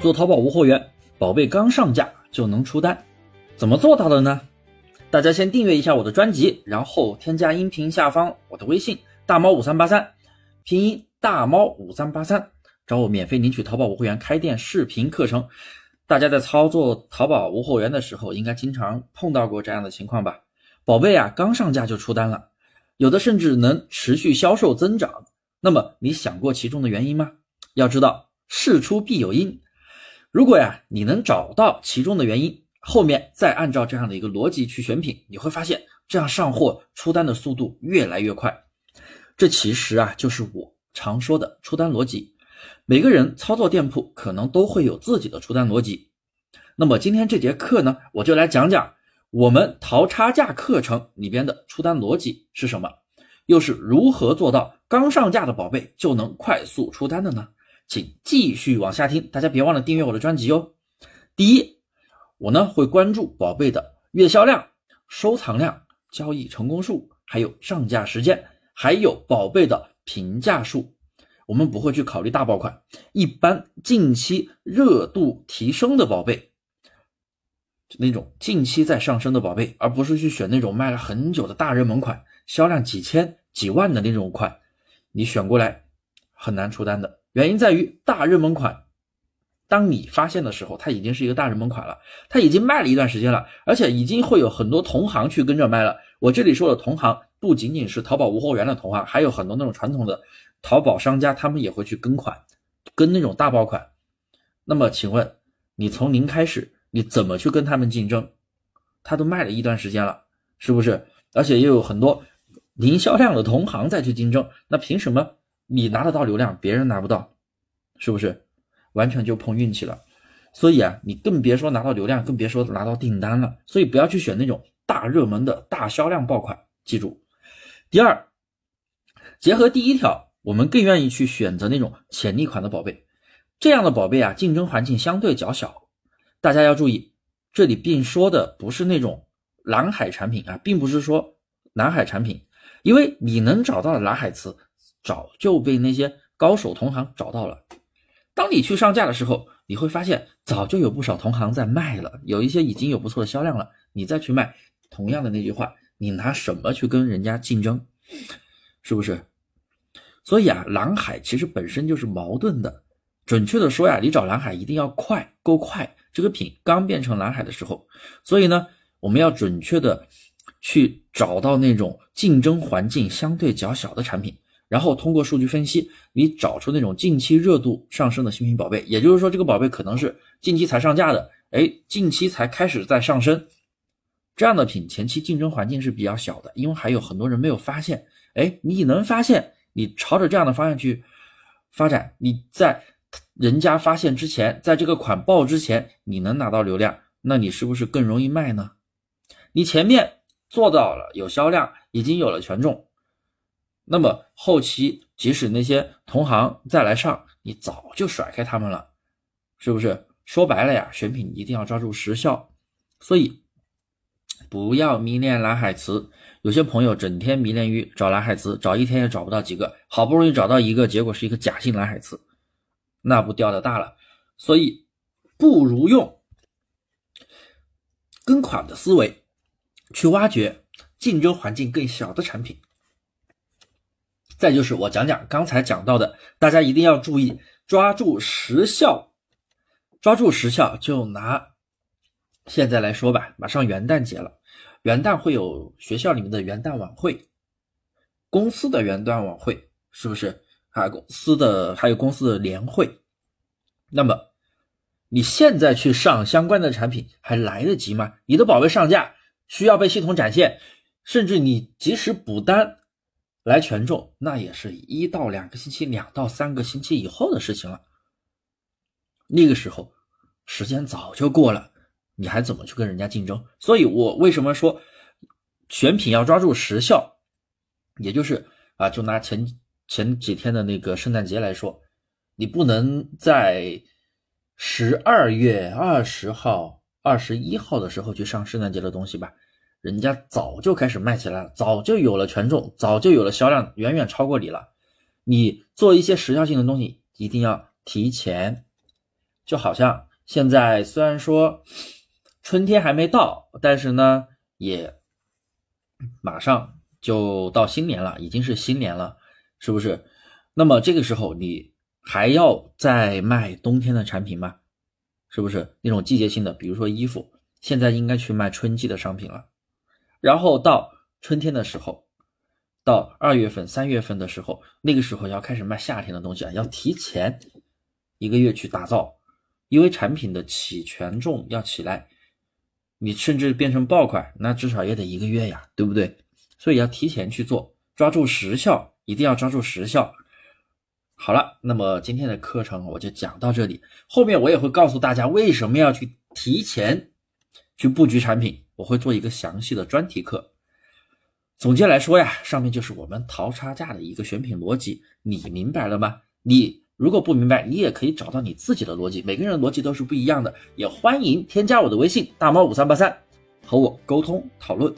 做淘宝无货源，宝贝刚上架就能出单，怎么做到的呢？大家先订阅一下我的专辑，然后添加音频下方我的微信大猫五三八三，拼音大猫五三八三，找我免费领取淘宝无货源开店视频课程。大家在操作淘宝无货源的时候，应该经常碰到过这样的情况吧？宝贝啊，刚上架就出单了，有的甚至能持续销售增长。那么你想过其中的原因吗？要知道事出必有因。如果呀，你能找到其中的原因，后面再按照这样的一个逻辑去选品，你会发现这样上货出单的速度越来越快。这其实啊，就是我常说的出单逻辑。每个人操作店铺可能都会有自己的出单逻辑。那么今天这节课呢，我就来讲讲我们淘差价课程里边的出单逻辑是什么，又是如何做到刚上架的宝贝就能快速出单的呢？请继续往下听，大家别忘了订阅我的专辑哦。第一，我呢会关注宝贝的月销量、收藏量、交易成功数，还有上架时间，还有宝贝的评价数。我们不会去考虑大爆款，一般近期热度提升的宝贝，那种近期在上升的宝贝，而不是去选那种卖了很久的大热门款，销量几千、几万的那种款，你选过来很难出单的。原因在于大热门款，当你发现的时候，它已经是一个大热门款了，它已经卖了一段时间了，而且已经会有很多同行去跟着卖了。我这里说的同行，不仅仅是淘宝无货源的同行，还有很多那种传统的淘宝商家，他们也会去跟款，跟那种大爆款。那么，请问你从零开始，你怎么去跟他们竞争？他都卖了一段时间了，是不是？而且又有很多零销量的同行再去竞争，那凭什么？你拿得到流量，别人拿不到，是不是？完全就碰运气了。所以啊，你更别说拿到流量，更别说拿到订单了。所以不要去选那种大热门的大销量爆款。记住，第二，结合第一条，我们更愿意去选择那种潜力款的宝贝。这样的宝贝啊，竞争环境相对较小。大家要注意，这里并说的不是那种蓝海产品啊，并不是说蓝海产品，因为你能找到的蓝海词。早就被那些高手同行找到了。当你去上架的时候，你会发现早就有不少同行在卖了，有一些已经有不错的销量了。你再去卖，同样的那句话，你拿什么去跟人家竞争？是不是？所以啊，蓝海其实本身就是矛盾的。准确的说呀，你找蓝海一定要快，够快。这个品刚变成蓝海的时候，所以呢，我们要准确的去找到那种竞争环境相对较小的产品。然后通过数据分析，你找出那种近期热度上升的新品宝贝，也就是说，这个宝贝可能是近期才上架的，哎，近期才开始在上升，这样的品前期竞争环境是比较小的，因为还有很多人没有发现，哎，你能发现，你朝着这样的方向去发展，你在人家发现之前，在这个款爆之前，你能拿到流量，那你是不是更容易卖呢？你前面做到了有销量，已经有了权重。那么后期即使那些同行再来上，你早就甩开他们了，是不是？说白了呀，选品一定要抓住时效，所以不要迷恋蓝海词。有些朋友整天迷恋于找蓝海词，找一天也找不到几个，好不容易找到一个，结果是一个假性蓝海词，那不掉的大了。所以不如用跟款的思维去挖掘竞争环境更小的产品。再就是我讲讲刚才讲到的，大家一定要注意抓住时效，抓住时效。就拿现在来说吧，马上元旦节了，元旦会有学校里面的元旦晚会，公司的元旦晚会是不是？啊，公司的还有公司的年会。那么你现在去上相关的产品还来得及吗？你的宝贝上架需要被系统展现，甚至你即使补单。来权重，那也是一到两个星期、两到三个星期以后的事情了。那个时候，时间早就过了，你还怎么去跟人家竞争？所以我为什么说选品要抓住时效？也就是啊，就拿前前几天的那个圣诞节来说，你不能在十二月二十号、二十一号的时候去上圣诞节的东西吧。人家早就开始卖起来了，早就有了权重，早就有了销量，远远超过你了。你做一些时效性的东西，一定要提前就好像现在虽然说春天还没到，但是呢，也马上就到新年了，已经是新年了，是不是？那么这个时候你还要再卖冬天的产品吗？是不是那种季节性的，比如说衣服，现在应该去卖春季的商品了。然后到春天的时候，到二月份、三月份的时候，那个时候要开始卖夏天的东西啊，要提前一个月去打造，因为产品的起权重要起来，你甚至变成爆款，那至少也得一个月呀，对不对？所以要提前去做，抓住时效，一定要抓住时效。好了，那么今天的课程我就讲到这里，后面我也会告诉大家为什么要去提前去布局产品，我会做一个详细的专题课。总结来说呀，上面就是我们淘差价的一个选品逻辑，你明白了吗？你如果不明白，你也可以找到你自己的逻辑，每个人的逻辑都是不一样的，也欢迎添加我的微信大猫五三八三和我沟通讨论。